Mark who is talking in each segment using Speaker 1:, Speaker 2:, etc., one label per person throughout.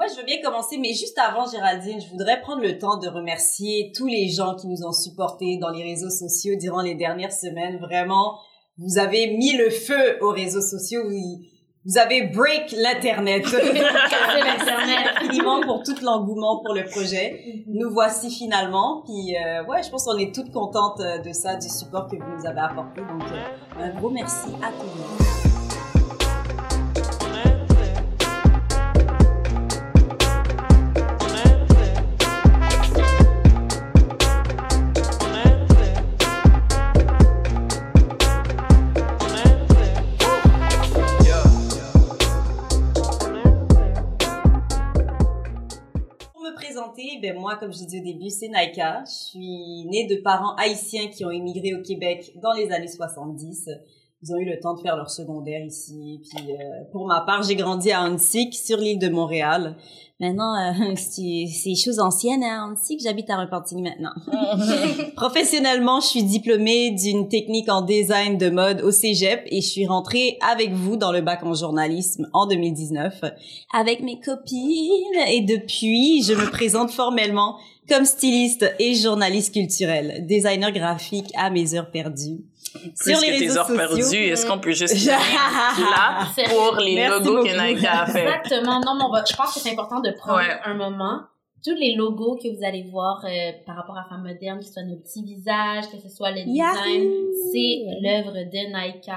Speaker 1: Moi, je veux bien commencer, mais juste avant, Géraldine, je voudrais prendre le temps de remercier tous les gens qui nous ont supportés dans les réseaux sociaux durant les dernières semaines. Vraiment, vous avez mis le feu aux réseaux sociaux. Vous avez break l'internet. Merci infiniment pour tout l'engouement pour le projet. Nous voici finalement. Puis euh, ouais, je pense qu'on est toutes contentes euh, de ça, du support que vous nous avez apporté. Donc euh, un gros merci à tout comme je disais au début, c'est Naika. Je suis née de parents haïtiens qui ont immigré au Québec dans les années 70. Ils ont eu le temps de faire leur secondaire ici. Puis euh, pour ma part, j'ai grandi à Hansik, sur l'île de Montréal. Maintenant, euh, c'est choses anciennes hein, Hansik. J'habite à Repentigny maintenant. Professionnellement, je suis diplômée d'une technique en design de mode au Cégep et je suis rentrée avec vous dans le bac en journalisme en 2019 avec mes copines. Et depuis, je me présente formellement comme styliste et journaliste culturel, designer graphique à mes heures perdues
Speaker 2: plus sur les que tes heures perdues, est-ce qu'on peut juste là pour les logos que Nike a fait?
Speaker 3: Exactement. Non, mais je pense que c'est important de prendre un moment. Tous les logos que vous allez voir euh, par rapport à Femme Moderne, que ce soit nos petits visages, que ce soit le design, c'est l'œuvre de Nike.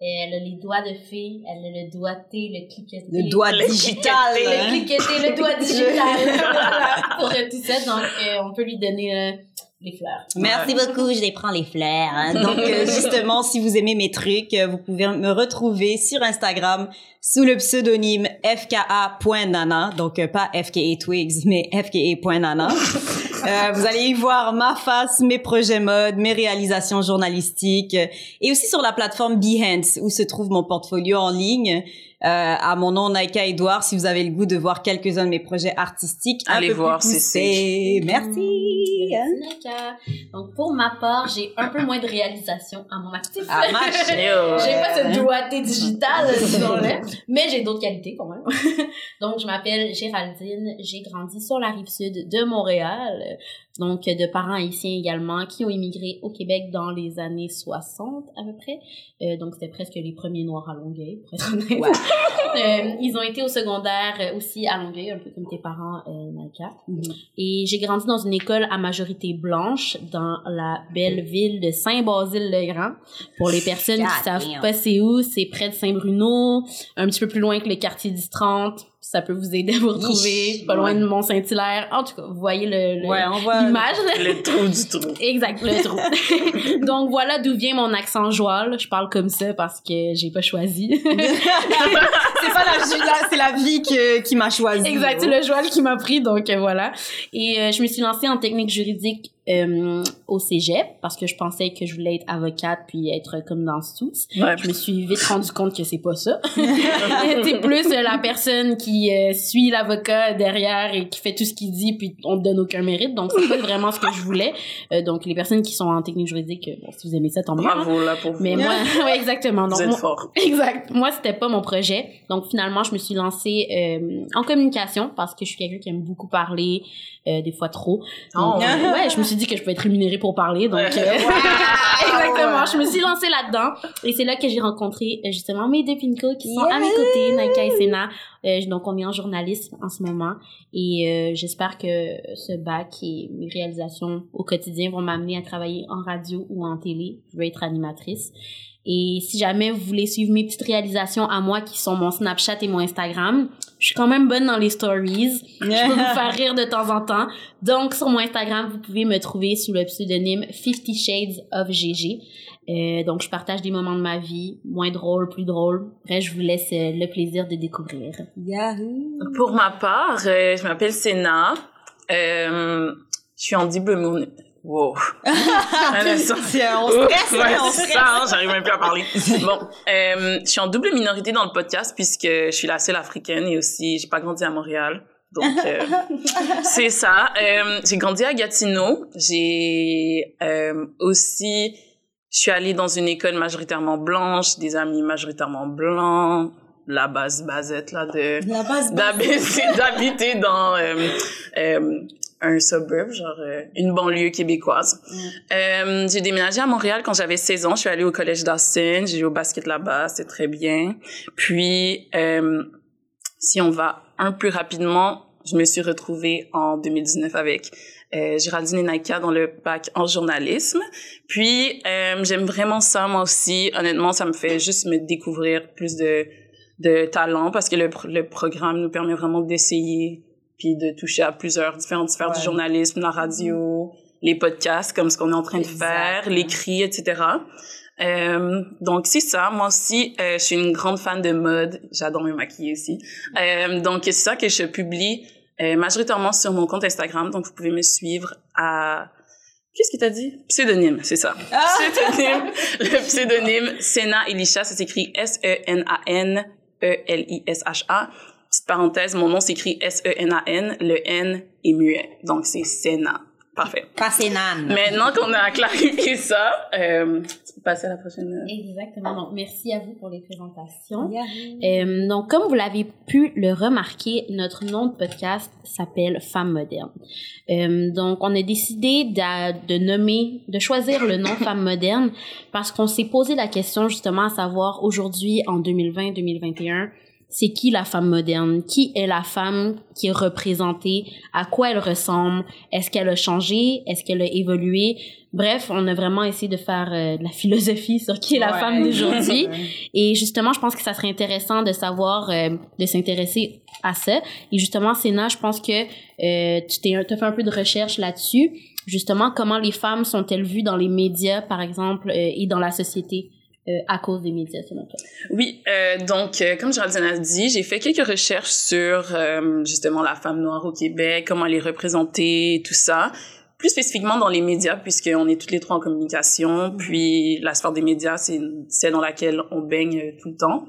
Speaker 3: Elle a les doigts de fée, elle a le doigté, le cliqueté.
Speaker 1: Le doigt digital.
Speaker 3: Le cliqueté, le doigt digital. pour tout ça, donc euh, on peut lui donner euh, les fleurs.
Speaker 1: Merci beaucoup, je les prends les fleurs. Hein. Donc euh, justement, si vous aimez mes trucs, euh, vous pouvez me retrouver sur Instagram sous le pseudonyme fka.nana, donc euh, pas fka twigs, mais fka.nana. euh, vous allez y voir ma face, mes projets mode, mes réalisations journalistiques, et aussi sur la plateforme Behance où se trouve mon portfolio en ligne. Euh, à mon nom Naika Edouard si vous avez le goût de voir quelques-uns de mes projets artistiques
Speaker 2: allez voir c'est
Speaker 1: merci.
Speaker 3: Naika. Donc pour ma part j'ai un peu moins de réalisation à mon actif
Speaker 1: ah,
Speaker 3: j'ai pas ce doigté digital mais j'ai d'autres qualités quand même. Donc je m'appelle Géraldine. J'ai grandi sur la rive sud de Montréal. Donc de parents haïtiens également qui ont immigré au Québec dans les années 60 à peu près. Euh, donc c'était presque les premiers noirs à Longueuil, pour être honnête. euh, ils ont été au secondaire aussi à Longueuil, un peu comme tes parents, euh, mm-hmm. Et j'ai grandi dans une école à majorité blanche dans la belle ville de Saint-Basile-le-Grand. Pour les personnes qui savent pas c'est où, c'est près de Saint-Bruno, un petit peu plus loin que le quartier 10-30 ça peut vous aider à vous retrouver pas loin de Mont-Saint-Hilaire. En tout cas, vous voyez le,
Speaker 1: ouais, on voit
Speaker 3: l'image.
Speaker 2: Le, trou du trou.
Speaker 3: Exact, le trou. Donc voilà d'où vient mon accent joual. Je parle comme ça parce que j'ai pas choisi.
Speaker 1: c'est pas la, c'est la vie que, qui m'a choisi.
Speaker 3: Exact, c'est le joual qui m'a pris, donc euh, voilà. Et euh, je me suis lancée en technique juridique euh, au cégep parce que je pensais que je voulais être avocate puis être comme dans Suits. Ouais, je me suis vite rendu compte que c'est pas ça. c'est plus la personne qui euh, suit l'avocat derrière et qui fait tout ce qu'il dit puis on te donne aucun mérite. Donc c'est pas vraiment ce que je voulais. Euh, donc les personnes qui sont en technique juridique, bon, si vous aimez ça, tant mieux.
Speaker 2: Hein. Bravo là pour vous.
Speaker 3: Mais moi, ouais, exactement.
Speaker 2: Donc, vous êtes fort.
Speaker 3: Exact. Moi, c'était pas mon projet. Donc finalement, je me suis lancée en communication parce que je suis quelqu'un qui aime beaucoup parler, des fois trop. Oh. ouais, je me suis dit que je peux être rémunérée pour parler. Donc, euh, exactement. Je me suis lancée là-dedans. Et c'est là que j'ai rencontré euh, justement mes deux Pinko qui sont à mes côtés, Naika et Sena. Euh, donc, on est en journalisme en ce moment. Et j'espère que ce bac et mes réalisations au quotidien vont m'amener à travailler en radio ou en télé. Je veux être animatrice. Et si jamais vous voulez suivre mes petites réalisations à moi qui sont mon Snapchat et mon Instagram, je suis quand même bonne dans les stories. Je peux vous faire rire de temps en temps. Donc, sur mon Instagram, vous pouvez me trouver sous le pseudonyme 50 Shades of GG. Euh, donc, je partage des moments de ma vie, moins drôles, plus drôles. Bref, je vous laisse euh, le plaisir de découvrir.
Speaker 1: Yahoo!
Speaker 2: Pour ma part, euh, je m'appelle Sénat. Euh, je suis en diplôme Wow.
Speaker 1: on stresse, on stresse.
Speaker 2: ça, j'arrive même plus à parler. bon, euh, je suis en double minorité dans le podcast puisque je suis la seule africaine et aussi j'ai pas grandi à Montréal. Donc euh, c'est ça. Euh, j'ai grandi à Gatineau. J'ai euh, aussi je suis allée dans une école majoritairement blanche, des amis majoritairement blancs. la base basette là de
Speaker 1: La base
Speaker 2: d'habiter d'habiter dans euh, euh, un suburb genre euh, une banlieue québécoise. Euh, j'ai déménagé à Montréal quand j'avais 16 ans, je suis allée au collège d'Austin, j'ai joué au basket là-bas, c'est très bien. Puis euh, si on va un peu rapidement, je me suis retrouvée en 2019 avec euh, Géraldine et Naika dans le bac en journalisme. Puis euh, j'aime vraiment ça moi aussi. Honnêtement, ça me fait juste me découvrir plus de de talent parce que le, le programme nous permet vraiment d'essayer puis de toucher à plusieurs différentes sphères du
Speaker 1: Ouais.
Speaker 2: journalisme, la radio, les podcasts comme ce qu'on est en train de faire, l'écrit, etc. Euh, donc c'est ça. Moi aussi, euh, je suis une grande fan de mode. J'adore me maquiller aussi. Euh, donc c'est ça que je publie euh, majoritairement sur mon compte Instagram. Donc vous pouvez me suivre à Qu'est-ce qu'il t'a dit? Pseudonyme, c'est ça.
Speaker 1: Ah!
Speaker 2: Pseudonyme. Le pseudonyme Sena Elisha, ça s'écrit S-E-N-A-N-E-L-I-S-H-A. Petite parenthèse, mon nom s'écrit S-E-N-A-N, le N est muet. Donc c'est Sena. Parfait.
Speaker 1: Passé nan.
Speaker 2: Maintenant qu'on a clarifié ça, euh, tu peux passer à la prochaine.
Speaker 3: Exactement. Donc, merci à vous pour les présentations. Euh, donc, comme vous l'avez pu le remarquer, notre nom de podcast s'appelle Femmes modernes. Euh, donc, on a décidé d'a- de, nommer, de choisir le nom Femmes modernes parce qu'on s'est posé la question justement à savoir aujourd'hui, en 2020-2021, c'est qui la femme moderne? Qui est la femme qui est représentée? À quoi elle ressemble? Est-ce qu'elle a changé? Est-ce qu'elle a évolué? Bref, on a vraiment essayé de faire euh, de la philosophie sur qui est la
Speaker 1: Ouais.
Speaker 3: femme d'aujourd'hui. Et justement, je pense que ça serait intéressant de savoir, euh, de s'intéresser à ça. Et justement, Sénat, je pense que euh, tu t'es, fait un peu de recherche là-dessus. Justement, comment les femmes sont-elles vues dans les médias, par exemple, euh, et dans la société? Euh, à cause des médias, selon toi?
Speaker 2: Oui, euh, donc euh, comme Géraldine a dit, j'ai fait quelques recherches sur justement la femme noire au Québec, comment elle est représentée, tout ça. Plus spécifiquement dans les médias, puisqu'on est toutes les trois en communication, puis la sphère des médias, c'est celle dans laquelle on baigne tout le temps.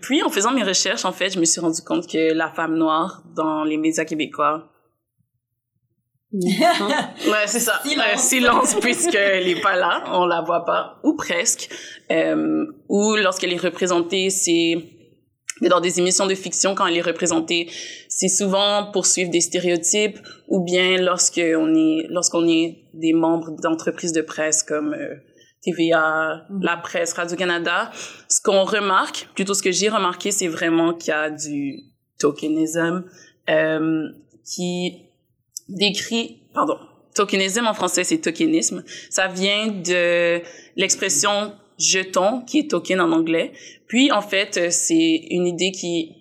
Speaker 2: Puis en faisant mes recherches, en fait, je me suis rendu compte que la femme noire dans les médias québécois, Ouais, c'est ça.
Speaker 1: Silence.
Speaker 2: Euh, silence puisqu'elle est pas là, on la voit pas, ou presque. Euh, ou lorsqu'elle est représentée, c'est dans des émissions de fiction quand elle est représentée, c'est souvent pour suivre des stéréotypes ou bien lorsque on est lorsqu'on est des membres d'entreprises de presse comme euh, TVA,
Speaker 1: Mhm.
Speaker 2: la presse, Radio Canada. Ce qu'on remarque, plutôt ce que j'ai remarqué, c'est vraiment qu'il y a du tokenism euh, qui décrit, pardon, tokenisme en français, c'est tokenisme. Ça vient de l'expression jeton, qui est token en anglais. Puis, en fait, euh, c'est une idée qui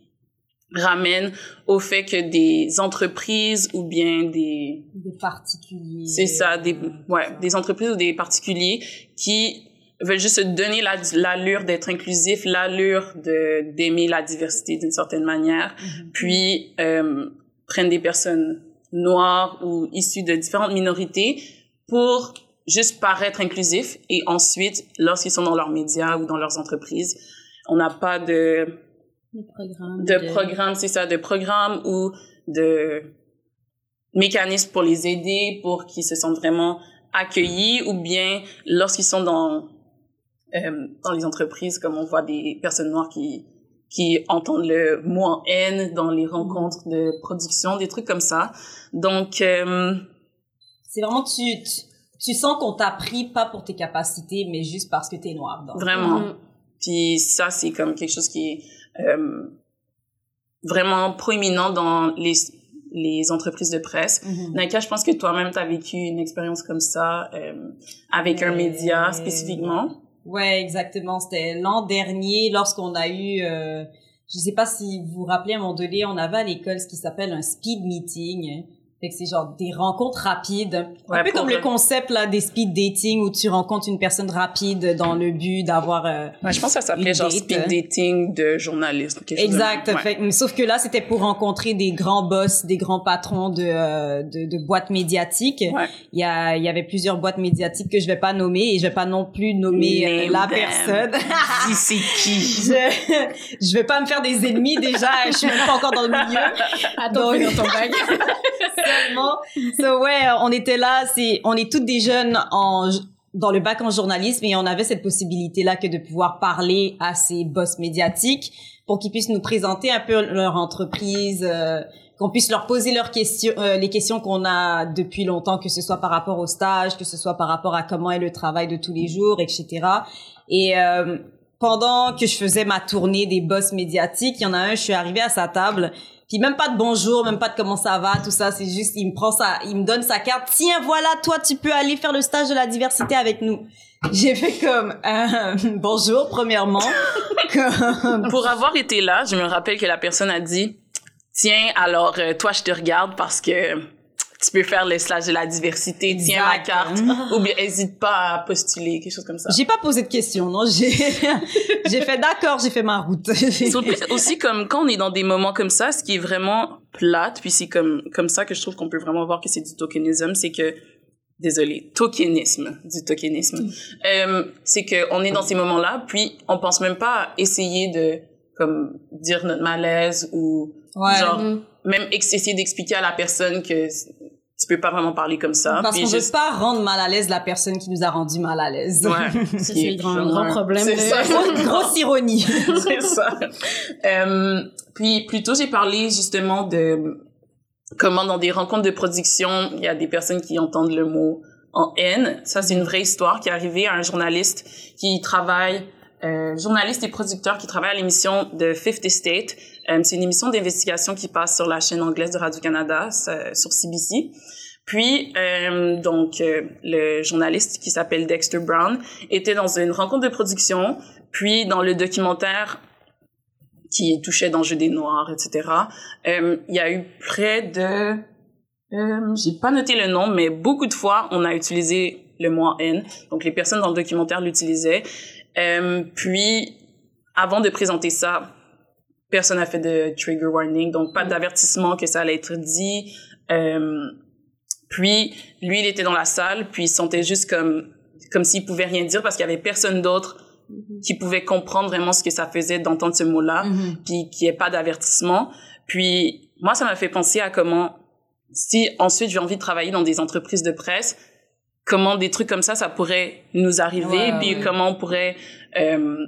Speaker 2: ramène au fait que des entreprises ou bien des,
Speaker 1: Des particuliers.
Speaker 2: c'est ça, des, ouais, des entreprises ou des particuliers qui veulent juste se donner la- l'allure d'être inclusif, l'allure de, d'aimer la diversité d'une certaine manière
Speaker 1: Mhm.
Speaker 2: puis euh, prennent des personnes noires ou issues de différentes minorités pour juste paraître inclusifs et ensuite, lorsqu'ils sont dans leurs médias ou dans leurs entreprises, on n'a pas de,
Speaker 3: Le programme.
Speaker 2: de programme, c'est ça, de programme ou de mécanisme pour les aider, pour qu'ils se sentent vraiment accueillis ou bien lorsqu'ils sont dans, euh, dans les entreprises, comme on voit des personnes noires qui qui entendent le mot en haine dans les rencontres de production, des trucs comme ça. Donc, euh,
Speaker 1: C'est vraiment, tu, tu, tu sens qu'on t'a pris pas pour tes capacités, mais juste parce que t'es noir. Donc.
Speaker 2: vraiment.
Speaker 3: Mhm.
Speaker 2: Puis ça, c'est comme quelque chose qui est euh, vraiment proéminent dans les, les entreprises de presse.
Speaker 1: Mhm.
Speaker 2: Naika, je pense que toi-même, tu as vécu une expérience comme ça euh, avec un média spécifiquement.
Speaker 1: Ouais, exactement. C'était l'an dernier lorsqu'on a eu, euh, je sais pas si vous vous rappelez à un moment on avait à l'école ce qui s'appelle un speed meeting. Fait que c'est genre des rencontres rapides. un
Speaker 2: Ouais,
Speaker 1: peu comme le concept là des speed dating où tu rencontres une personne rapide dans le but d'avoir euh,
Speaker 2: Ouais, je pense que ça s'appelait genre speed dating de journalisme. de
Speaker 1: Exact.
Speaker 2: Ouais.
Speaker 1: Fait que- sauf que là, c'était pour rencontrer des grands boss, des grands patrons de, euh, de, de boîtes médiatiques.
Speaker 2: Ouais.
Speaker 1: Il y a, il y avait plusieurs boîtes médiatiques que je vais pas nommer et je vais pas non plus nommer euh, la
Speaker 2: them.
Speaker 1: personne.
Speaker 2: Dis c'est qui?
Speaker 1: je, je vais pas me faire des ennemis déjà. Je suis même pas encore dans le milieu.
Speaker 3: Attends,
Speaker 1: Donc-
Speaker 3: dans ton bac.
Speaker 1: Seulement. So, ouais, on était là. C'est, on est toutes des jeunes en, dans le bac en journalisme et on avait cette possibilité-là que de pouvoir parler à ces boss médiatiques pour qu'ils puissent nous présenter un peu leur entreprise, euh, qu'on puisse leur poser leurs questions, euh, les questions qu'on a depuis longtemps, que ce soit par rapport au stage, que ce soit par rapport à comment est le travail de tous les jours, etc. Et euh, pendant que je faisais ma tournée des boss médiatiques, il y en a un, je suis arrivée à sa table, puis même pas de bonjour, même pas de comment ça va, tout ça, c'est juste, il me prend ça, il me donne sa carte. Tiens, voilà, toi, tu peux aller faire le stage de la diversité avec nous. J'ai fait comme euh, bonjour premièrement.
Speaker 2: Pour avoir été là, je me rappelle que la personne a dit tiens alors euh, toi je te regarde parce que tu peux faire le stage de la diversité, tiens ma carte, ou bien hésite pas à postuler, quelque chose comme ça.
Speaker 1: J'ai pas posé de questions, non, j'ai j'ai fait d'accord, j'ai fait ma route.
Speaker 2: aussi comme quand on est dans des moments comme ça, ce qui est vraiment plate, puis c'est comme comme ça que je trouve qu'on peut vraiment voir que c'est du tokenisme, c'est que désolé, tokenisme, du tokenisme. Euh, c'est que on est dans ces moments-là, puis on pense même pas à essayer de comme dire notre malaise ou genre mm-hmm. même essayer d'expliquer à la personne que tu peux pas vraiment parler comme ça.
Speaker 1: Parce qu'on veut pas rendre mal à l'aise la personne qui nous a rendu mal à l'aise.
Speaker 3: Ouais. c'est le grand, grand problème.
Speaker 1: C'est ça. grosse ironie.
Speaker 2: c'est ça. Euh, puis plutôt j'ai parlé justement de comment dans des rencontres de production, il y a des personnes qui entendent le mot en haine. Ça, c'est une vraie histoire qui est arrivée à un journaliste qui travaille, euh, journaliste et producteur qui travaille à l'émission de Fifth Estate. Euh, c'est une émission d'investigation qui passe sur la chaîne anglaise de Radio-Canada, sur CBC. Puis, euh, donc, euh, le journaliste qui s'appelle Dexter Brown était dans une rencontre de production. Puis, dans le documentaire qui touchait d'enjeux des Noirs, etc. Il y a eu près de, j'ai pas noté le nom, mais beaucoup de fois on a utilisé le mot N. Donc les personnes dans le documentaire l'utilisaient. Puis avant de présenter ça, personne n'a fait de trigger warning, donc pas d'avertissement que ça allait être dit. Euh, puis lui, il était dans la salle, puis il sentait juste comme comme s'il pouvait rien dire parce qu'il y avait personne d'autre Mm-hmm. qui pouvaient comprendre vraiment ce que ça faisait d'entendre ce mot-là, mm-hmm. puis qu'il n'y ait pas d'avertissement. Puis moi, ça m'a fait penser à comment, si ensuite j'ai envie de travailler dans des entreprises de presse, comment des trucs comme ça, ça pourrait nous arriver, puis comment on pourrait euh,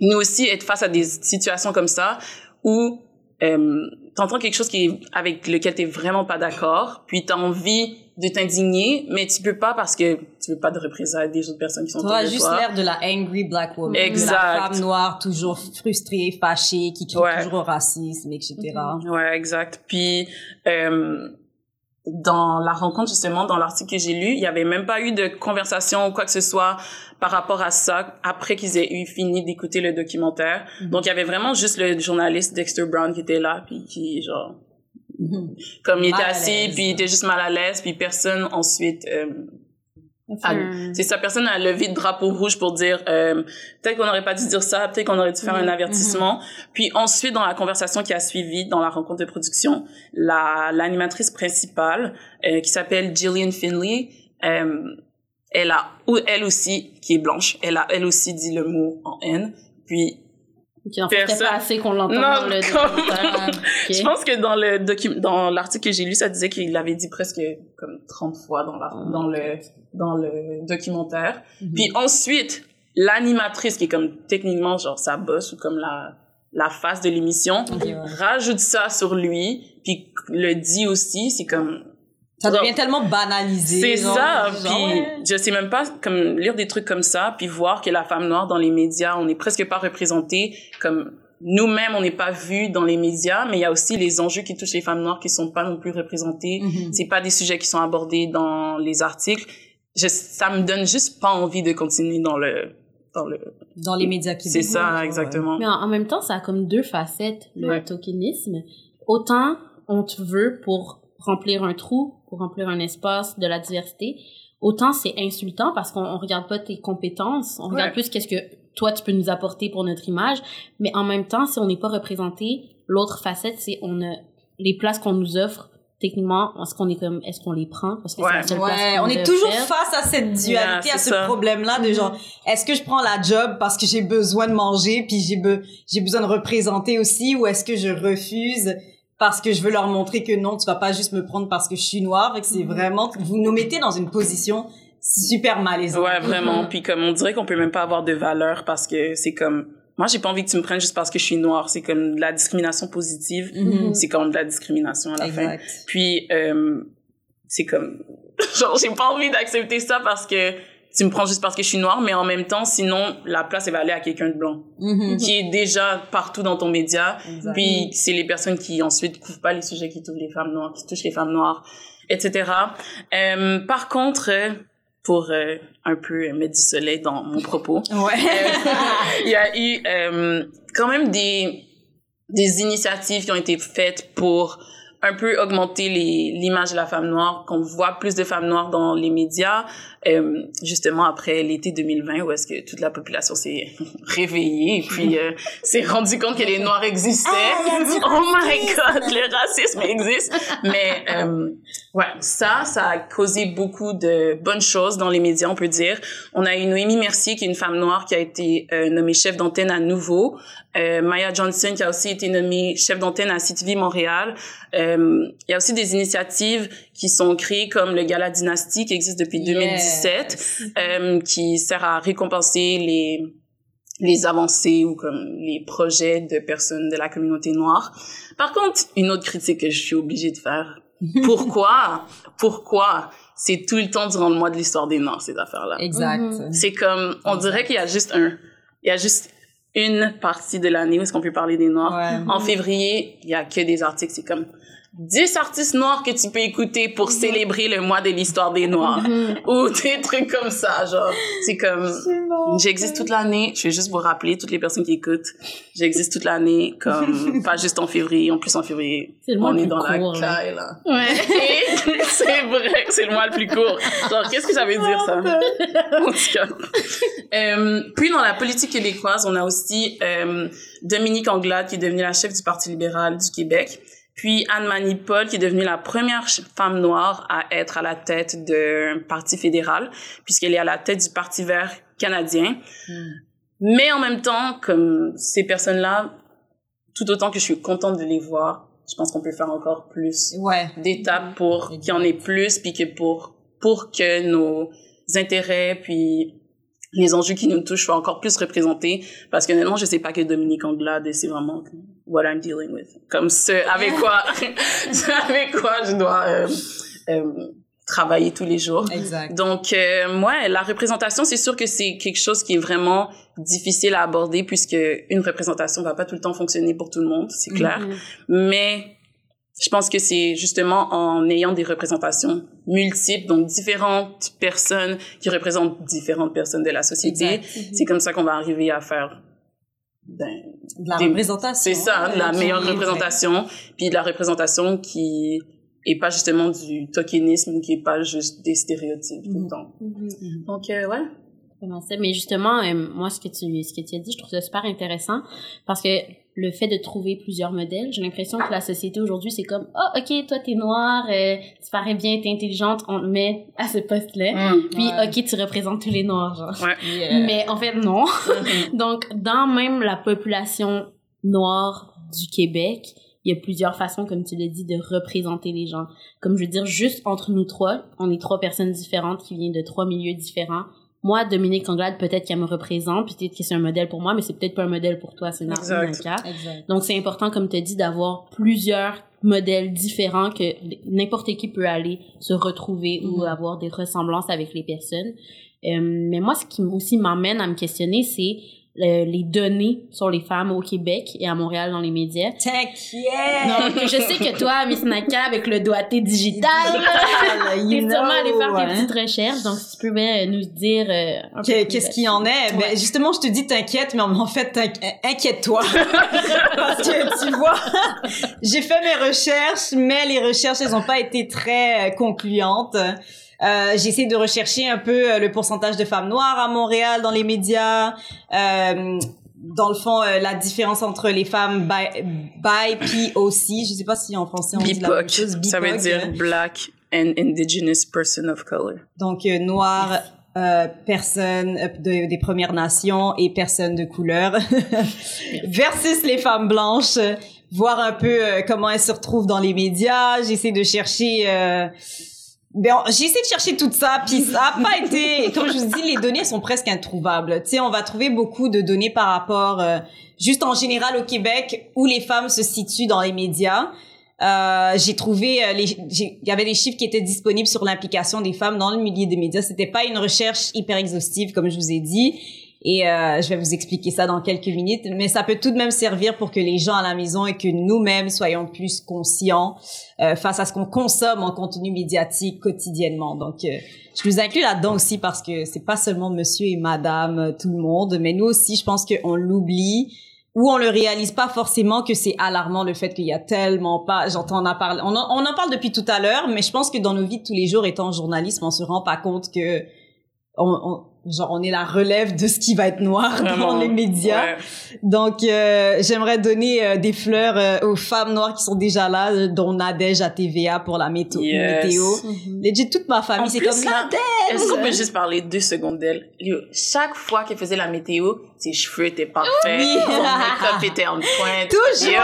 Speaker 2: nous aussi être face à des situations comme ça où euh, t'entends quelque chose qui est, avec lequel t'es vraiment pas d'accord, puis t'as envie de t'indigner, mais tu peux pas parce que tu veux pas de représailles des autres personnes qui sont
Speaker 1: autour de juste l'air de la angry black woman. Exact. La femme noire toujours frustrée, fâchée, qui crie toujours au racisme, etc.
Speaker 2: Mm-hmm. Ouais, exact. Puis, euh, dans la rencontre, justement, dans l'article que j'ai lu, il y avait même pas eu de conversation ou quoi que ce soit par rapport à ça après qu'ils aient eu fini d'écouter le documentaire. Mm-hmm. Donc, il y avait vraiment juste le journaliste Dexter Brown qui était là, puis qui, genre, comme il était assis, puis il était juste mal à l'aise, puis personne ensuite... Euh, c'est sa personne a levé le drapeau rouge pour dire euh, peut-être qu'on n'aurait pas dû dire ça, peut-être qu'on aurait dû faire un mm-hmm. avertissement. Puis ensuite, dans la conversation qui a suivi, dans la rencontre de production, la l'animatrice principale, euh, qui s'appelle Gillian Finley, euh, elle a, elle aussi, qui est blanche, elle a elle aussi dit le mot en haine. Puis
Speaker 3: qui en fait pas assez qu'on l'entende dans le documentaire.
Speaker 2: Je pense que dans le docu dans l'article que j'ai lu, ça disait qu'il l'avait dit presque comme 30 fois dans la oh dans le dans le documentaire. Mhm. Puis ensuite, l'animatrice qui est comme techniquement genre sa boss ou comme la la face de l'émission rajoute ça sur lui puis le dit aussi, c'est comme
Speaker 1: ça devient tellement banalisé.
Speaker 2: C'est ça. Puis je sais même pas comme lire des trucs comme ça, puis voir que la femme noire dans les médias, on n'est presque pas représenté comme nous-mêmes, on n'est pas vu dans les médias, mais il y a aussi les enjeux qui touchent les femmes noires qui sont pas non plus représentés. Mm-hmm. C'est pas des sujets qui sont abordés dans les articles. Je, ça me donne juste pas envie de continuer dans le dans le
Speaker 1: dans les médias qui
Speaker 2: c'est ça exactement
Speaker 3: mais en, même temps ça a comme deux facettes le tokenisme autant on te veut pour remplir un trou pour remplir un espace de la diversité, autant c'est insultant parce qu'on on regarde pas tes compétences, on regarde plus qu'est-ce que toi tu peux nous apporter pour notre image, mais en même temps si on n'est pas représenté, l'autre facette c'est on a les places qu'on nous offre techniquement est-ce qu'on est comme est-ce qu'on les prend? Parce que
Speaker 1: c'est ouais, on est toujours face à cette dualité à ce problème là de genre est-ce que je prends la job parce que j'ai besoin de manger puis j'ai j'ai besoin de représenter aussi ou est-ce que je refuse? Parce que je veux leur montrer que non, tu vas pas juste me prendre parce que je suis noire, et que c'est mhm. vraiment, vous nous mettez dans une position super malaisante.
Speaker 2: Ouais, vraiment. Puis comme on dirait qu'on peut même pas avoir de valeur parce que c'est comme, moi, j'ai pas envie que tu me prennes juste parce que je suis noire. C'est comme de la discrimination positive.
Speaker 1: Mhm.
Speaker 2: C'est comme de la discrimination à la fin. Puis, euh, c'est comme, genre, j'ai pas envie d'accepter ça parce que tu me prends juste parce que je suis noire, mais en même temps, sinon, la place, elle va aller à quelqu'un de blanc,
Speaker 1: Mhm.
Speaker 2: qui est déjà partout dans ton média. Puis, c'est les personnes qui, ensuite, couvrent pas les sujets qui touchent les femmes noires, qui touchent les femmes noires, etc. Euh, par contre, euh, pour euh, un peu mettre du soleil dans mon propos,
Speaker 1: Ouais.
Speaker 2: il y a eu quand même des, des initiatives qui ont été faites pour un peu augmenter l'image de la femme noire, qu'on voit plus de femmes noires dans les médias, euh, justement après l'été 2020 où est-ce que toute la population s'est réveillée et puis euh, s'est rendu compte que les noirs existaient. oh my god, le racisme existe. Mais euh, ouais, ça, ça a causé beaucoup de bonnes choses dans les médias, on peut dire. On a eu Noémie Mercier, qui est une femme noire, qui a été euh, nommée chef d'antenne à Nouveau. Maya Johnson, qui a aussi été nommée chef d'antenne à CTV Montréal. Euh, il y a aussi des initiatives qui sont créées comme le Gala Dynastie, qui existe depuis 2017, euh, qui sert à récompenser les les avancées ou comme les projets de personnes de la communauté noire. Par contre, une autre critique que je suis obligée de faire. Pourquoi? Pourquoi? C'est tout le temps durant le mois de l'histoire des Noirs, ces affaires-là?
Speaker 1: Exact.
Speaker 3: Mhm.
Speaker 2: C'est comme, on dirait qu'il y a juste un, il y a juste une partie de l'année où est-ce qu'on peut parler des Noirs.
Speaker 1: Ouais.
Speaker 2: En février, il y a que des articles, c'est comme 10 artistes noirs que tu peux écouter pour célébrer le mois de l'histoire des Noirs.
Speaker 3: Mhm.
Speaker 2: Ou des trucs comme ça, genre. C'est comme, j'existe toute l'année. Je vais juste vous rappeler, toutes les personnes qui écoutent, j'existe toute l'année, comme, pas juste en février. En plus, en février,
Speaker 3: C'est le mois
Speaker 2: on
Speaker 3: le
Speaker 2: est
Speaker 3: plus
Speaker 2: dans
Speaker 3: court,
Speaker 2: la
Speaker 3: là.
Speaker 2: caille, là.
Speaker 3: Ouais.
Speaker 2: C'est vrai que c'est le mois le plus court. Genre, qu'est-ce que ça veut dire, ça? En tout cas. Euh, puis, dans la politique québécoise, on a aussi euh, Dominique Anglade, qui est devenue la chef du Parti libéral du Québec. Puis Anne-Marie Paul, qui est devenue la première femme noire à être à la tête d'un parti fédéral, puisqu'elle est à la tête du Parti vert canadien.
Speaker 1: Hmm.
Speaker 2: Mais en même temps, comme ces personnes-là, tout autant que je suis contente de les voir, je pense qu'on peut faire encore plus
Speaker 1: Ouais.
Speaker 2: d'étapes pour qu'il y en ait plus, puis que pour, pour que nos intérêts, puis les enjeux qui nous touchent soient encore plus représentés. Parce que honnêtement, je sais pas que Dominique Anglade, c'est vraiment what I'm dealing with. Comme ce, avec quoi, avec quoi je dois euh, euh, travailler tous les jours.
Speaker 1: Exact.
Speaker 2: Donc, euh, moi, la représentation, c'est sûr que c'est quelque chose qui est vraiment difficile à aborder puisque une représentation va pas tout le temps fonctionner pour tout le monde, c'est clair.
Speaker 3: Mhm.
Speaker 2: Mais je pense que c'est justement en ayant des représentations multiples, donc différentes personnes qui représentent différentes personnes de la société,
Speaker 1: Exact.
Speaker 2: c'est comme ça qu'on va arriver à faire ben,
Speaker 1: De la
Speaker 2: Des-
Speaker 1: représentation.
Speaker 2: c'est ça, de la meilleure représentation, puis de la représentation qui est pas justement du tokenisme, qui est pas juste des stéréotypes tout
Speaker 1: Mhm.
Speaker 2: le temps.
Speaker 3: Mhm.
Speaker 2: Donc, euh, ouais.
Speaker 3: Comment ça? Mais justement, euh, moi, ce que tu, ce que tu as dit, je trouve ça super intéressant parce que le fait de trouver plusieurs modèles, j'ai l'impression que la société aujourd'hui, c'est comme, oh, ok, toi, t'es noire, euh, tu parais bien, t'es intelligente, on te met à ce poste-là. Puis,
Speaker 1: Ouais.
Speaker 3: ok, tu représentes tous les noirs, genre.
Speaker 2: Ouais.
Speaker 1: Yeah.
Speaker 3: Mais en fait, non.
Speaker 2: Mhm.
Speaker 3: Donc, dans même la population noire du Québec, il y a plusieurs façons, comme tu l'as dit, de représenter les gens. Comme je veux dire, juste entre nous trois, on est trois personnes différentes qui viennent de trois milieux différents. Moi, Dominique Anglade, peut-être qu'elle me représente, peut-être que c'est un modèle pour moi, mais c'est peut-être pas un modèle pour toi, c'est.
Speaker 2: Exact.
Speaker 3: Donc, c'est important, comme tu as dit, d'avoir plusieurs modèles différents que n'importe qui peut aller se retrouver ou
Speaker 1: Mhm.
Speaker 3: avoir des ressemblances avec les personnes. Euh, mais moi, ce qui aussi m'amène à me questionner, c'est euh, les données sur les femmes au Québec et à Montréal dans les médias.
Speaker 1: T'inquiète!
Speaker 3: Donc, je sais que toi, Miss Naka, avec le doigté digital,
Speaker 1: Digital,
Speaker 3: t'es sûrement allé faire
Speaker 1: know,
Speaker 3: tes
Speaker 1: hein.
Speaker 3: petites recherches. Donc, si tu peux bien nous dire euh,
Speaker 1: Qu'est-ce qu'il y en est? Ben, justement, je te dis t'inquiète, mais en fait, inquiète-toi. Parce que tu vois, j'ai fait mes recherches, mais les recherches, elles ont pas été très euh, concluantes. Euh, j'ai essayé de rechercher un peu euh, le pourcentage de femmes noires à Montréal dans les médias. Euh, dans le fond, euh, la différence entre les femmes bi, bi POC, je sais pas si en français on dit la même
Speaker 2: BIPOC, ça veut dire Black and Indigenous Person of Color.
Speaker 1: donc euh, noir, euh, personnes euh, de- des Premières Nations et personnes de couleur versus les femmes blanches. Voir un peu comment elles se retrouvent dans les médias. J'essaie de chercher euh, Ben, j'ai essayé de chercher tout ça, puis ça a pas été. Comme je vous dis, les données sont presque introuvables. Tu sais, on va trouver beaucoup de données par rapport, euh, juste en général au Québec, où les femmes se situent dans les médias. Euh, j'ai trouvé, euh, il y avait des chiffres qui étaient disponibles sur l'implication des femmes dans le milieu des médias. C'était pas une recherche hyper exhaustive, comme je vous ai dit. Et euh, je vais vous expliquer ça dans quelques minutes, mais ça peut tout de même servir pour que les gens à la maison et que nous-mêmes soyons plus conscients euh, face à ce qu'on consomme en contenu médiatique quotidiennement. Donc, euh, je vous inclus là-dedans aussi parce que c'est pas seulement monsieur et madame, euh, tout le monde, mais nous aussi, je pense qu'on l'oublie ou on le réalise pas forcément que c'est alarmant le fait qu'il y a tellement pas j'entends on en parle on en, on en parle depuis tout à l'heure mais je pense que dans nos vies de tous les jours étant journaliste on se rend pas compte que on, on genre on est la relève de ce qui va être noir dans les médias. Donc euh, j'aimerais donner euh, des fleurs euh, aux femmes noires qui sont déjà là, dont Nadège à TVA pour la météo.
Speaker 2: Yes.
Speaker 1: météo. Mm toute ma famille, c'est comme Nadège.
Speaker 2: Est-ce qu'on peut juste parler deux secondes d'elle? Chaque fois qu'elle faisait la météo, ses cheveux étaient parfaits,
Speaker 1: Oui.
Speaker 2: son make-up était en pointe.
Speaker 1: Toujours
Speaker 2: Yo.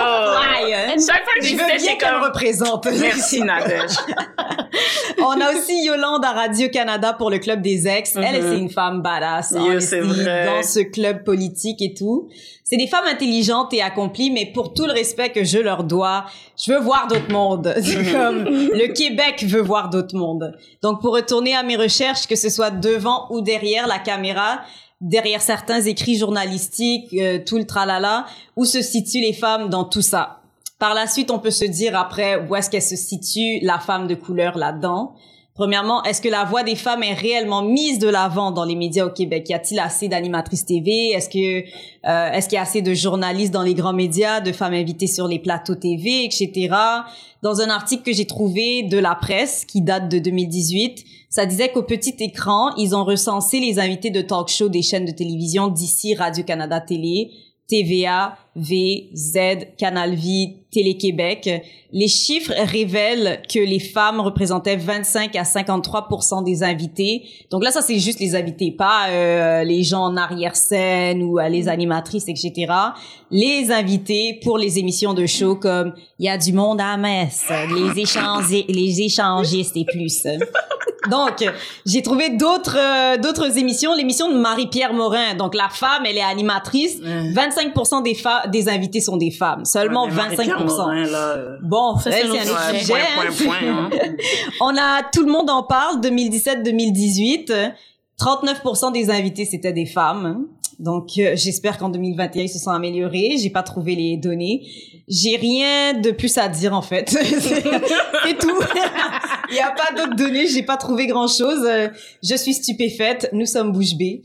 Speaker 2: Chaque fois que
Speaker 1: Je
Speaker 2: j'y
Speaker 1: veux bien qu'elle
Speaker 2: comme...
Speaker 1: représente.
Speaker 2: Merci Nadège.
Speaker 1: On a aussi Yolande à Radio-Canada pour le Club des ex. Elle,
Speaker 2: Mhm.
Speaker 1: c'est une femme badass.
Speaker 2: Yo, c'est vrai.
Speaker 1: Dans ce club politique et tout. C'est des femmes intelligentes et accomplies, mais pour tout le respect que je leur dois, je veux voir d'autres mondes. C'est
Speaker 2: Mhm.
Speaker 1: comme, le Québec veut voir d'autres mondes. Donc, pour retourner à mes recherches, que ce soit devant ou derrière la caméra, derrière certains écrits journalistiques, euh, tout le tralala, où se situent les femmes dans tout ça? Par la suite, on peut se dire après où est-ce qu'elle se situe, la femme de couleur là-dedans. Premièrement, est-ce que la voix des femmes est réellement mise de l'avant dans les médias au Québec? Y a-t-il assez d'animatrices TV Est-ce que euh, est-ce qu'il y a assez de journalistes dans les grands médias, de femmes invitées sur les plateaux TV, etc. Dans un article que j'ai trouvé de la presse qui date de 2018, ça disait qu'au petit écran, ils ont recensé les invités de talk show des chaînes de télévision d'ici Radio-Canada Télé, TVA, V, Z, Canal Vie, Télé-Québec. Les chiffres révèlent que les femmes représentaient 25 à 53 des invités. Donc là, ça, c'est juste les invités, pas euh, les gens en arrière-scène ou euh, les animatrices, etc. Les invités pour les émissions de show comme Il y a du monde à échangi- les échangistes et plus. Donc, j'ai trouvé d'autres euh, d'autres émissions. L'émission de Marie-Pierre Morin. Donc, la femme, elle est animatrice. 25% des des invités sont des femmes. Seulement
Speaker 2: Ouais, mais Marie-Pierre
Speaker 1: 25%.
Speaker 2: Morin, là, euh,
Speaker 1: Bon,
Speaker 3: Ça, c'est un
Speaker 1: c'est un
Speaker 3: autre
Speaker 1: sujet.
Speaker 2: point,
Speaker 1: hein.
Speaker 2: point, point, hein.
Speaker 1: On a Tout le monde en parle 2017-2018. 39% des invités c'était des femmes. Donc euh, j'espère qu'en 2021 ils se sont améliorés. J'ai pas trouvé les données. J'ai rien de plus à dire en fait. c'est tout. Il y a pas d'autres données. J'ai pas trouvé grand chose. Je suis stupéfaite. Nous sommes bouche bée.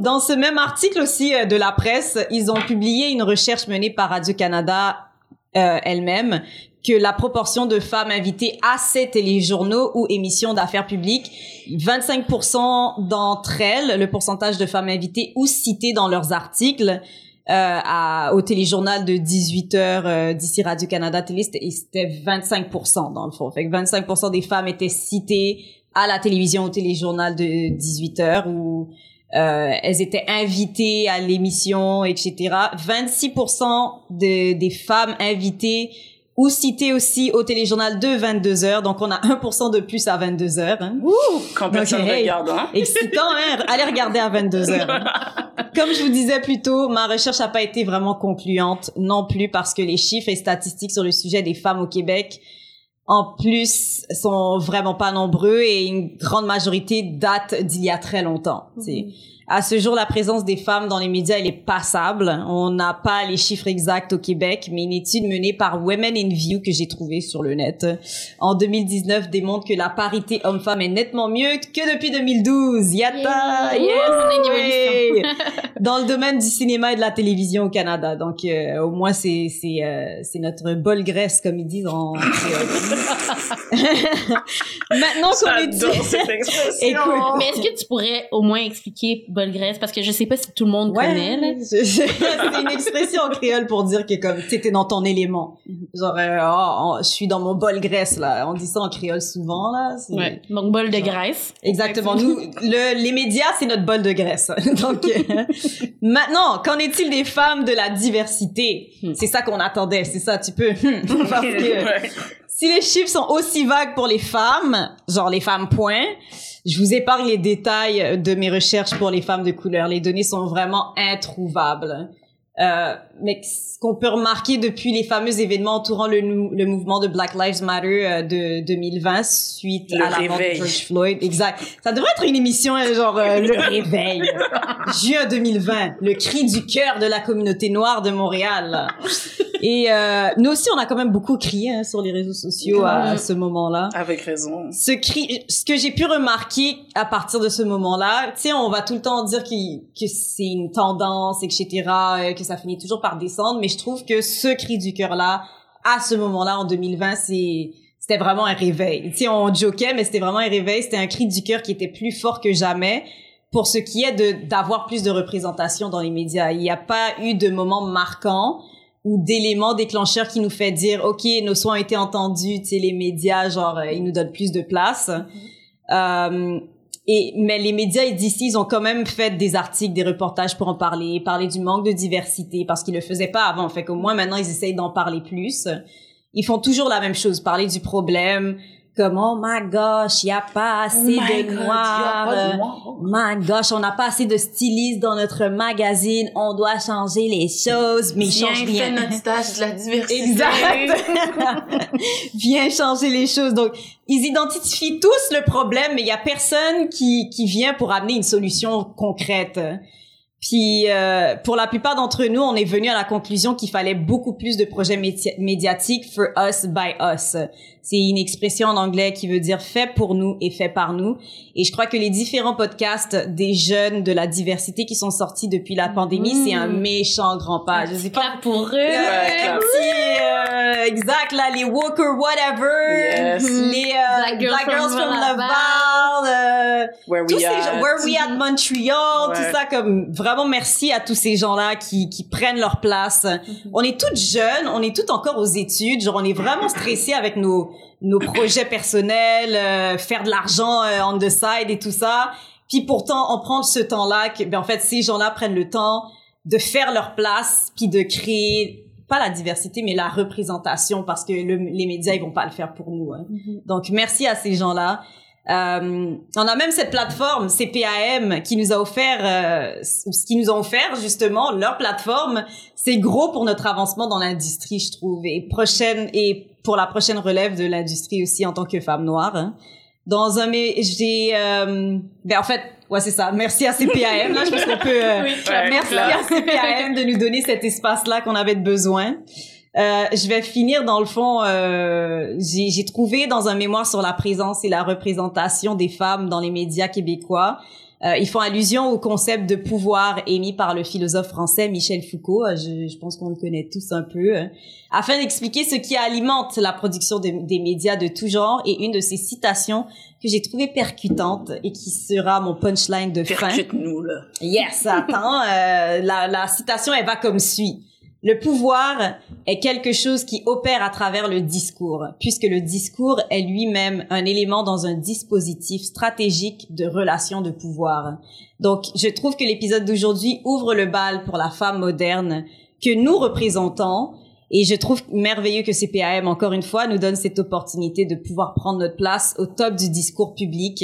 Speaker 1: Dans ce même article aussi euh, de la presse, ils ont publié une recherche menée par Radio Canada euh, elle-même que la proportion de femmes invitées à ces téléjournaux ou émissions d'affaires publiques, 25% d'entre elles, le pourcentage de femmes invitées ou citées dans leurs articles à, au téléjournal de 18 heures euh, d'ici Radio-Canada Télé, c'était c'était 25% dans le fond. Fait que 25% des femmes étaient citées à la télévision au téléjournal de 18 heures ou euh, elles étaient invitées à l'émission, etc. 26% de, des femmes invitées ou citées aussi au téléjournal de 22 heures. Donc, on a 1% de plus à 22 heures. Hein.
Speaker 2: Quand personne
Speaker 1: hey.
Speaker 2: regarde, hein.
Speaker 1: Excitant, hein? Allez regarder à 22 heures. hein. Comme je vous disais plus tôt, ma recherche n'a pas été vraiment concluante non plus parce que les chiffres et statistiques sur le sujet des femmes au Québec en plus sont vraiment pas nombreux et une grande majorité date d'il y a très longtemps. sais. À ce jour, la présence des femmes dans les médias, elle est passable. On n'a pas les chiffres exacts au Québec, mais une étude menée par Women in View que j'ai trouvée sur le net en 2019 démontre que la parité homme-femme est nettement mieux que depuis 2012. Yatta!
Speaker 3: Yeah!
Speaker 1: Yes! Dans le domaine du cinéma et de la télévision au Canada. Donc, euh, au moins, c'est c'est euh, c'est notre bol graisse, comme ils disent en. Maintenant qu'on est
Speaker 2: expression.
Speaker 1: Écoute,
Speaker 3: Mais est-ce que tu pourrais au moins expliquer bol graisse? Parce que je sais pas si tout le monde connaît, là.
Speaker 1: je- je- c'est une expression en créole pour dire que comme t'étais dans ton élément. Genre, euh, oh, je suis dans mon bol graisse là. On dit ça en créole souvent là. c'est-
Speaker 3: Ouais. Donc, bol de
Speaker 1: Genre.
Speaker 3: graisse.
Speaker 1: Exactement. Nous, le, les médias, c'est notre bol de graisse. Donc, euh, maintenant, qu'en est-il des femmes de la diversité?
Speaker 3: Hmm.
Speaker 1: C'est ça qu'on attendait. C'est ça. Tu peux. Parce que
Speaker 2: Ouais.
Speaker 1: Si les chiffres sont aussi vagues pour les femmes, genre les femmes point, je vous épargne les détails de mes recherches pour les femmes de couleur. Les données sont vraiment introuvables. Euh, mais ce qu'on peut remarquer depuis les fameux événements entourant le, le mouvement de Black Lives Matter euh, de 2020 suite à la mort de George Floyd, exact. Ça devrait être une émission euh, genre le réveil. Juin 2020, le cri du cœur de la communauté noire de Montréal. Et euh, nous aussi, on a quand même beaucoup crié hein, sur les réseaux sociaux à, ce moment-là.
Speaker 2: Avec raison.
Speaker 1: Ce cri, ce que j'ai pu remarquer à partir de ce moment-là, tu sais, on va tout le temps dire que c'est une tendance, etc., que ça finit toujours par descendre, mais je trouve que ce cri du cœur-là, à ce moment-là, en 2020, c'est c'était vraiment un réveil. Tu sais, on jokait, mais c'était vraiment un réveil. C'était un cri du cœur qui était plus fort que jamais pour ce qui est de d'avoir plus de représentation dans les médias. Il n'y a pas eu de moment marquant ou d'éléments déclencheurs qui nous fait dire ok nos soins ont été entendus tu sais les médias genre euh, ils nous donnent plus de place. Mm-hmm. euh, et mais les médias d'ici ils ont quand même fait des articles des reportages pour en parler parler du manque de diversité parce qu'ils le faisaient pas avant. Fait qu'au moins maintenant ils essayent d'en parler plus. Ils font toujours la même chose parler du problème comme oh my gosh, il y a pas assez oh de noirs. my gosh, on n'a pas assez de stylistes dans notre magazine. On doit changer les choses, mais
Speaker 2: Viens
Speaker 1: change rien.
Speaker 2: notre stage de la diversité.
Speaker 1: Exact. Viens changer les choses. Donc, ils identifient tous le problème, mais il y a personne qui qui vient pour amener une solution concrète. Puis euh, pour la plupart d'entre nous, on est venu à la conclusion qu'il fallait beaucoup plus de projets médiatiques for us by us. C'est une expression en anglais qui veut dire fait pour nous et fait par nous. Et je crois que les différents podcasts des jeunes de la diversité qui sont sortis depuis la pandémie, c'est un mmh. méchant grand pas.
Speaker 3: Je sais pas pour eux.
Speaker 1: Euh, euh, exact là, les Walker whatever, les euh, Black, Girls, from, Laval, euh,
Speaker 2: Where We
Speaker 1: At, Where We At Montreal, tout ça comme vraiment merci à tous ces gens-là qui qui prennent leur place. Mm-hmm. On est toutes jeunes, on est toutes encore aux études, genre on est vraiment stressés avec nos nos projets personnels, euh, faire de l'argent euh, on the side et tout ça. Puis pourtant, on prend ce temps-là que, ben en fait, ces gens-là prennent le temps de faire leur place, puis de créer pas la diversité, mais la représentation, parce que les médias ils vont pas le faire pour nous. Hein. Mm-hmm. Donc merci à ces gens-là. Euh, on a même cette plateforme CPAM qui nous a offert euh, ce qu'ils nous ont offert justement leur plateforme. C'est gros pour notre avancement dans l'industrie, je trouve, et prochaine et pour la prochaine relève de l'industrie aussi en tant que femme noire. Hein. Dans un mais j'ai euh, ben en fait ouais c'est ça. Merci à CPAM là, je pense qu'on peut euh, merci à CPAM de nous donner cet espace là qu'on avait besoin. Euh, je vais finir dans le fond. Euh, j'ai trouvé dans un mémoire sur la présence et la représentation des femmes dans les médias québécois. Euh, ils font allusion au concept de pouvoir émis par le philosophe français Michel Foucault. Euh, je, je pense qu'on le connaît tous un peu. Hein, afin d'expliquer ce qui alimente la production de, des médias de tout genre. Et une de ces citations que j'ai trouvée percutante et qui sera mon punchline de fin.
Speaker 2: Percute-nous là.
Speaker 1: Yes, attends. Euh, la, la citation elle va comme suit. Le pouvoir est quelque chose qui opère à travers le discours, puisque le discours est lui-même un élément dans un dispositif stratégique de relation de pouvoir. Donc, je trouve que l'épisode d'aujourd'hui ouvre le bal pour la femme moderne que nous représentons, et je trouve merveilleux que CPAM, encore une fois, nous donne cette opportunité de pouvoir prendre notre place au top du discours public,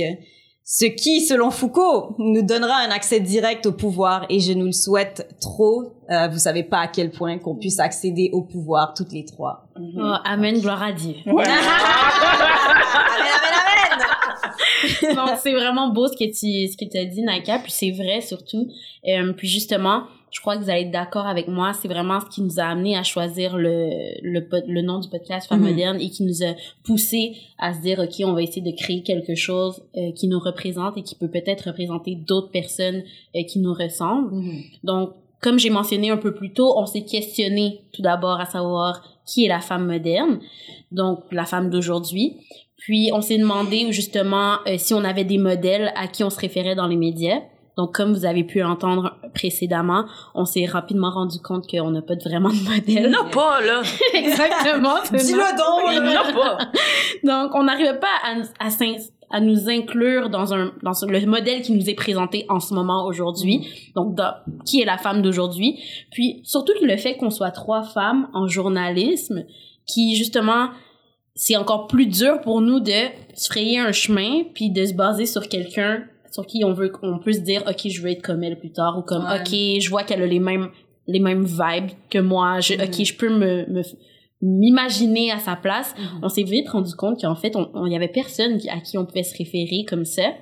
Speaker 1: ce qui, selon Foucault, nous donnera un accès direct au pouvoir et je nous le souhaite trop. Euh, vous savez pas à quel point qu'on puisse accéder au pouvoir toutes les trois.
Speaker 3: Oh, amen, gloire à Dieu.
Speaker 1: amen, amen,
Speaker 3: amen. Donc c'est vraiment beau ce que tu ce que as dit Naika, puis c'est vrai surtout. Euh, puis justement, je crois que vous allez être d'accord avec moi, c'est vraiment ce qui nous a amené à choisir le, le, le nom du podcast Femme mhm. moderne et qui nous a poussé à se dire, OK, on va essayer de créer quelque chose euh, qui nous représente et qui peut peut-être représenter d'autres personnes euh, qui nous ressemblent. Mhm. Donc, comme j'ai mentionné un peu plus tôt, on s'est questionné tout d'abord à savoir qui est la femme moderne, donc la femme d'aujourd'hui. Puis on s'est demandé justement euh, si on avait des modèles à qui on se référait dans les médias. Donc, comme vous avez pu entendre précédemment, on s'est rapidement rendu compte qu'on n'a pas vraiment de modèle.
Speaker 2: Il n'a pas, là!
Speaker 3: Exactement!
Speaker 1: Dis-le donc!
Speaker 2: Il n'a pas!
Speaker 3: Donc, on n'arrivait pas à, à, à, nous inclure dans un dans le modèle qui nous est présenté en ce moment aujourd'hui. Donc, qui est la femme d'aujourd'hui? Puis, surtout le fait qu'on soit trois femmes en journalisme qui, justement, c'est encore plus dur pour nous de se frayer un chemin puis de se baser sur quelqu'un sur qui on veut on peut se dire OK, je veux être comme elle plus tard ou comme OK, je vois qu'elle a les mêmes les mêmes vibes que moi, je, OK, je peux me, me m'imaginer à sa place. On s'est vite rendu compte qu'en fait, on, il y avait personne à qui on pouvait se référer comme ça.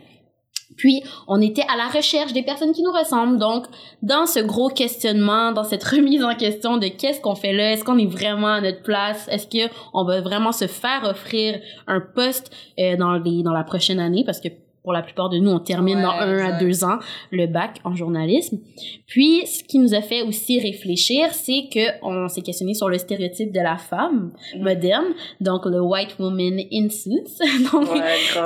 Speaker 3: Puis, on était à la recherche des personnes qui nous ressemblent. Donc, dans ce gros questionnement, dans cette remise en question de qu'est-ce qu'on fait là, est-ce qu'on est vraiment à notre place, est-ce que on va vraiment se faire offrir un poste euh, dans les dans la prochaine année, parce que pour la plupart de nous, on termine dans un à deux ans le bac en journalisme. Puis, ce qui nous a fait aussi réfléchir, c'est que on s'est questionné sur le stéréotype de la femme mm. moderne, donc le white woman in suits. donc,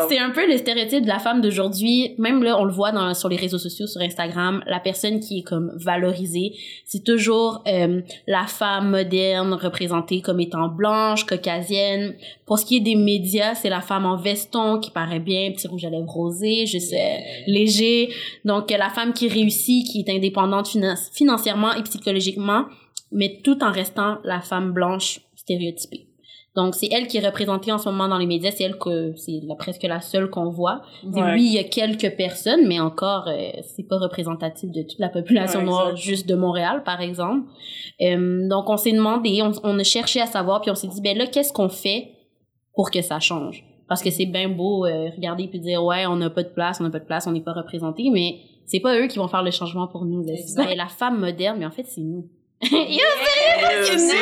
Speaker 3: c'est un peu le stéréotype de la femme d'aujourd'hui. Même là, on le voit dans, sur les réseaux sociaux, sur Instagram, la personne qui est comme valorisée, c'est toujours euh, la femme moderne représentée comme étant blanche, caucasienne. Pour ce qui est des médias, c'est la femme en veston qui paraît bien, petit rouge à lèvres rose je sais, léger. Donc, la femme qui réussit, qui est indépendante financièrement et psychologiquement, mais tout en restant la femme blanche stéréotypée. Donc, c'est elle qui est représentée en ce moment dans les médias. C'est elle que, c'est presque la seule qu'on voit. Oui, il y a quelques personnes, mais encore, euh, c'est pas représentatif de toute la population noire, juste de Montréal, par exemple. Euh, donc, on s'est demandé, on, on a cherché à savoir, puis on s'est dit, ben là, qu'est-ce qu'on fait pour que ça change? Parce que c'est bien beau euh, regarder puis dire ouais on n'a pas de place on n'a pas de place on n'est pas représenté mais c'est pas eux qui vont faire le changement pour nous c'est la femme moderne mais en fait c'est nous. Yo, c'est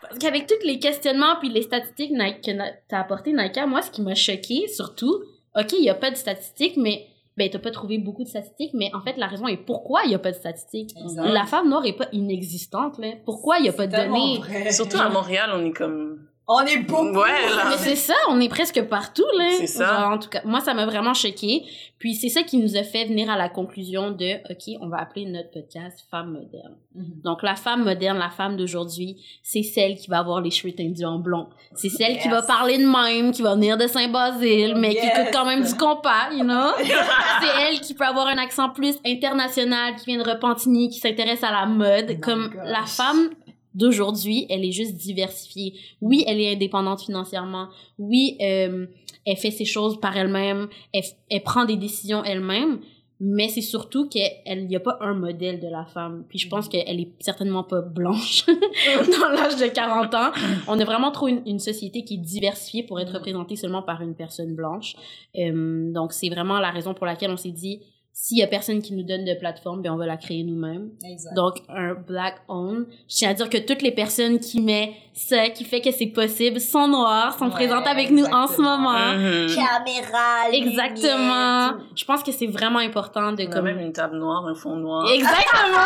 Speaker 3: Parce qu'avec tous les questionnements puis les statistiques que t'as apporté Nike, moi ce qui m'a choqué surtout, ok il y a pas de statistiques mais ben t'as pas trouvé beaucoup de statistiques mais en fait la raison est pourquoi il y a pas de statistiques. La femme noire est pas inexistante là. Pourquoi il y a pas de données?
Speaker 2: surtout à Montréal on est comme
Speaker 1: on est beaucoup.
Speaker 2: Ouais,
Speaker 3: Mais c'est ça, on est presque partout, là.
Speaker 2: C'est ça.
Speaker 3: en tout cas, moi, ça m'a vraiment choqué. Puis c'est ça qui nous a fait venir à la conclusion de, OK, on va appeler notre podcast Femme moderne. Mhm. Donc, la femme moderne, la femme d'aujourd'hui, c'est celle qui va avoir les cheveux tendus en blond. C'est celle qui va parler de même, qui va venir de Saint-Basile, mais qui écoute quand même du compas, you know? c'est elle qui peut avoir un accent plus international, qui vient de Repentigny, qui s'intéresse à la mode. Oh comme la femme d'aujourd'hui, elle est juste diversifiée. Oui, elle est indépendante financièrement. Oui, euh, elle fait ses choses par elle-même. Elle, elle, prend des décisions elle-même. Mais c'est surtout qu'il n'y a pas un modèle de la femme. Puis je pense mhm. qu'elle est certainement pas blanche dans l'âge de 40 ans. On a vraiment trop une, une, société qui est diversifiée pour être représentée seulement par une personne blanche. Euh, donc c'est vraiment la raison pour laquelle on s'est dit s'il y a personne qui nous donne de plateforme, ben on va la créer nous-mêmes. Donc un black own. Je tiens à dire que toutes les personnes qui mettent ça, qui fait que c'est possible, sont noires, sont présentes avec nous en ce moment.
Speaker 1: Caméra.
Speaker 3: Exactement. Je pense que c'est vraiment important de
Speaker 2: comme même une table noire, un fond noir.
Speaker 3: Exactement.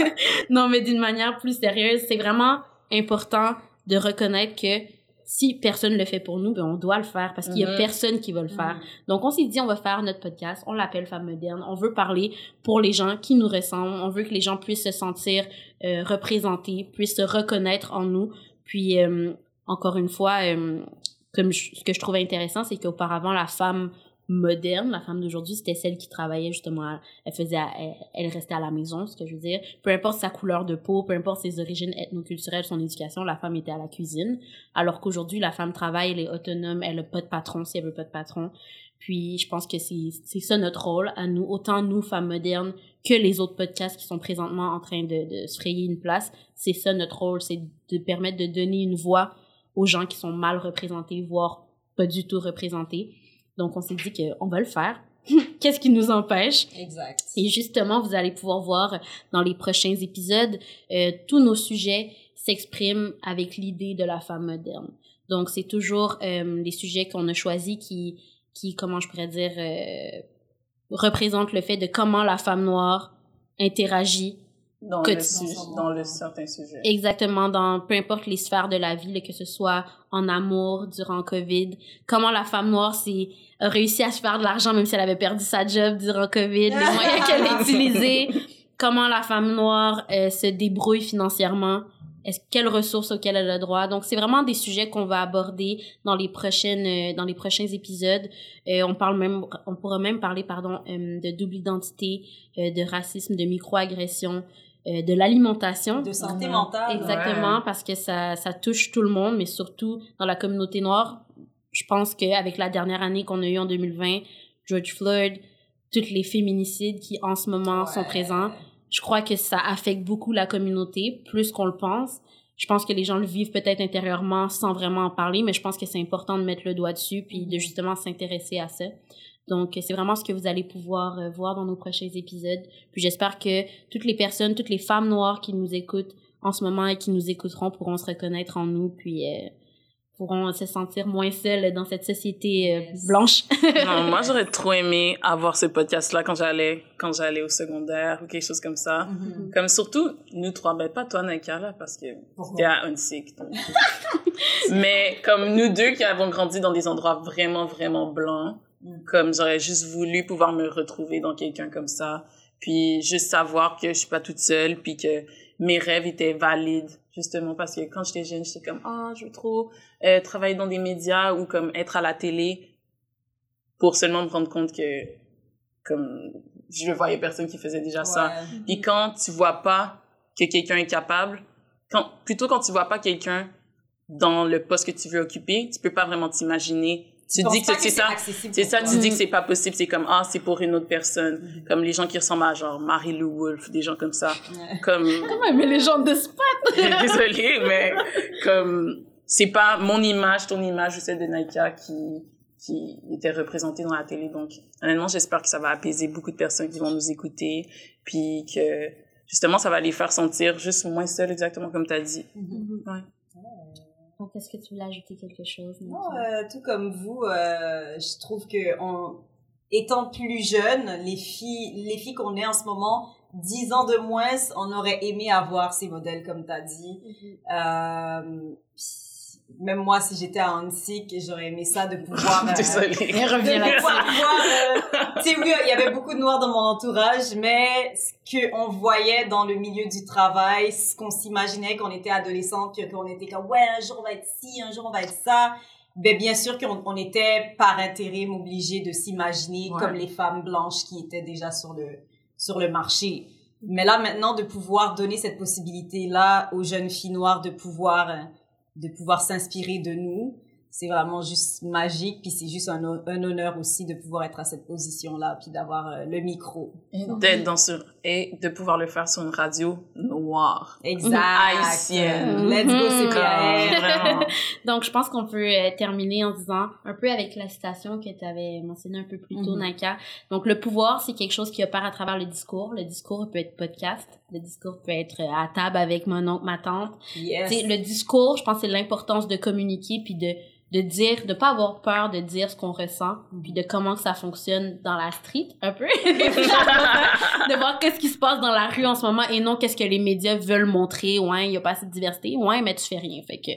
Speaker 3: non mais d'une manière plus sérieuse, c'est vraiment important de reconnaître que si personne le fait pour nous, ben on doit le faire parce qu'il y a mhm. personne qui va le faire. Mhm. Donc on s'est dit on va faire notre podcast, on l'appelle Femme moderne, on veut parler pour les gens qui nous ressemblent, on veut que les gens puissent se sentir euh, représentés, puissent se reconnaître en nous. Puis euh, encore une fois, euh, comme ce que je trouvais intéressant, c'est qu'auparavant la femme moderne, la femme d'aujourd'hui, c'était celle qui travaillait justement, elle faisait, elle, restait à la maison, ce que je veux dire. Peu importe sa couleur de peau, peu importe ses origines ethnoculturelles, son éducation, la femme était à la cuisine. Alors qu'aujourd'hui, la femme travaille, elle est autonome, elle n'a pas de patron si elle veut pas de patron. Puis je pense que c'est c'est ça notre rôle à nous, autant nous femmes modernes que les autres podcasts qui sont présentement en train de, de se frayer une place. C'est ça notre rôle, c'est de permettre de donner une voix aux gens qui sont mal représentés, voire pas du tout représentés donc, on s'est dit qu'on va le faire. Qu'est-ce qui nous empêche?
Speaker 1: Exact.
Speaker 3: Et justement, vous allez pouvoir voir dans les prochains épisodes, euh, tous nos sujets s'expriment avec l'idée de la femme moderne. Donc, c'est toujours euh, les sujets qu'on a choisis qui, qui, comment je pourrais dire, euh, représentent le fait de comment la femme noire interagit
Speaker 2: dans le, dans le certain sujet.
Speaker 3: Exactement, dans peu importe les sphères de la vie, que ce soit en amour, durant Covid, comment la femme noire s'est réussi à se faire de l'argent même si elle avait perdu sa job durant Covid, les moyens qu'elle a utilisés, comment la femme noire euh, se débrouille financièrement, est-ce quelles ressources auxquelles elle a droit? Donc c'est vraiment des sujets qu'on va aborder dans les prochaines euh, dans les prochains épisodes. Euh, on parle même on pourra même parler pardon de double identité, de racisme, de microagression, euh, de l'alimentation.
Speaker 1: De santé mentale.
Speaker 3: Exactement, parce que ça, ça touche tout le monde, mais surtout dans la communauté noire. Je pense qu'avec la dernière année qu'on a eue en 2020, George Floyd, toutes les féminicides qui en ce moment sont présents, je crois que ça affecte beaucoup la communauté, plus qu'on le pense. Je pense que les gens le vivent peut-être intérieurement sans vraiment en parler, mais je pense que c'est important de mettre le doigt dessus puis de justement s'intéresser à ça. Donc, c'est vraiment ce que vous allez pouvoir euh, voir dans nos prochains épisodes. Puis j'espère que toutes les personnes, toutes les femmes noires qui nous écoutent en ce moment et qui nous écouteront pourront se reconnaître en nous, puis euh, pourront se sentir moins seules dans cette société euh, blanche.
Speaker 2: non, moi, j'aurais trop aimé avoir ce podcast-là quand j'allais, quand j'allais au secondaire ou quelque chose comme ça. Mm-hmm. Comme surtout, nous trois, ben pas toi, Naika, là, parce que t'es à Unsick. Mais comme nous deux qui avons grandi dans des endroits vraiment, vraiment blancs, mm. comme j'aurais juste voulu pouvoir me retrouver dans quelqu'un comme ça, puis juste savoir que je suis pas toute seule, puis que mes rêves étaient valides justement parce que quand j'étais jeune j'étais comme ah je veux trop euh, travailler dans des médias ou comme être à la télé pour seulement me rendre compte que comme je voyais personne qui faisait déjà ça. Puis quand tu vois pas que quelqu'un est capable quand plutôt quand tu vois pas quelqu'un dans le poste que tu veux occuper tu peux pas vraiment t'imaginer tu dis que, c'est ça. c'est ça tu dis que c'est pas possible c'est comme ah c'est pour une autre personne. Mm-hmm. comme les gens qui ressemblent à genre Marie-Lou Wolfe des gens comme ça. Comme
Speaker 3: comment mais les gens de spot?
Speaker 2: Désolée mais comme c'est pas mon image ton image ou celle de Naika qui qui était représentée dans la télé. Donc honnêtement j'espère que ça va apaiser beaucoup de personnes qui vont nous écouter. Puis que justement ça va les faire sentir juste moins seuls exactement comme tu as dit mm-hmm. ouais.
Speaker 3: Donc, est-ce que tu voulais ajouter quelque chose?
Speaker 1: euh, tout comme vous, euh, je trouve que en étant plus jeune, les filles, les filles qu'on est en ce moment, dix ans de moins, on aurait aimé avoir ces modèles, comme tu as dit. Mm-hmm. euh, même moi, si j'étais à Hansik, j'aurais aimé ça de pouvoir.
Speaker 2: Euh, Désolée.
Speaker 3: revient là
Speaker 1: euh, tu sais, oui, il y avait beaucoup de noirs dans mon entourage, mais ce que on voyait dans le milieu du travail, ce qu'on s'imaginait quand on était adolescente, qu'on était comme ouais, un jour on va être ci, un jour on va être ça. Ben bien sûr qu'on on était par intérim obligé de s'imaginer comme les femmes blanches qui étaient déjà sur le sur le marché. Mais là maintenant de pouvoir donner cette possibilité là aux jeunes filles noires de pouvoir euh, de pouvoir s'inspirer de nous. C'est vraiment juste magique puis c'est juste un, un, honneur aussi de pouvoir être à cette position là puis d'avoir euh, le micro.
Speaker 2: D'être dans ce et de pouvoir le faire sur une radio noire.
Speaker 1: Exact.
Speaker 2: Haïtienne.
Speaker 1: Let's go c'est
Speaker 2: vraiment.
Speaker 3: Donc je pense qu'on peut euh, terminer en disant un peu avec la citation que tu avais mentionnée un peu plus tôt mm Naka. Donc le pouvoir c'est quelque chose qui opère à travers le discours. Le discours peut être podcast le discours peut être à table avec mon oncle ma tante
Speaker 1: yes.
Speaker 3: le discours je pense c'est l'importance de communiquer puis de de dire, de pas avoir peur de dire ce qu'on ressent, puis de comment ça fonctionne dans la street, un peu. de voir qu'est-ce qui se passe dans la rue en ce moment et non qu'est-ce que les médias veulent montrer. Ouais, il y a pas assez de diversité. Ouais, mais tu fais rien. Fait que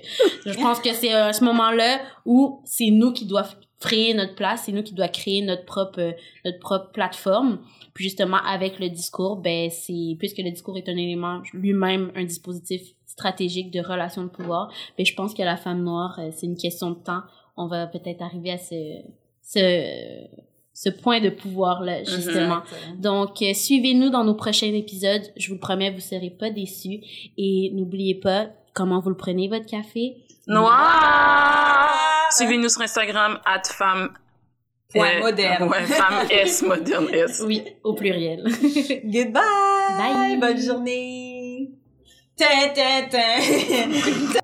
Speaker 3: je pense que c'est à ce moment-là où c'est nous qui doivent créer notre place, c'est nous qui doivent créer notre propre, notre propre plateforme. Puis justement, avec le discours, ben, c'est, puisque le discours est un élément lui-même, un dispositif stratégique de relation de pouvoir. Mais je pense que la femme noire, euh, c'est une question de temps. On va peut-être arriver à ce, ce, ce point de pouvoir-là, mhm. justement. Donc, euh, suivez-nous dans nos prochains épisodes. Je vous le promets, vous serez pas déçus. Et n'oubliez pas comment vous le prenez, votre café?
Speaker 2: Noir! Suivez-nous sur Instagram, at femme
Speaker 3: Oui, au pluriel.
Speaker 1: Goodbye!
Speaker 3: Bye!
Speaker 1: Bonne journée! Tintin!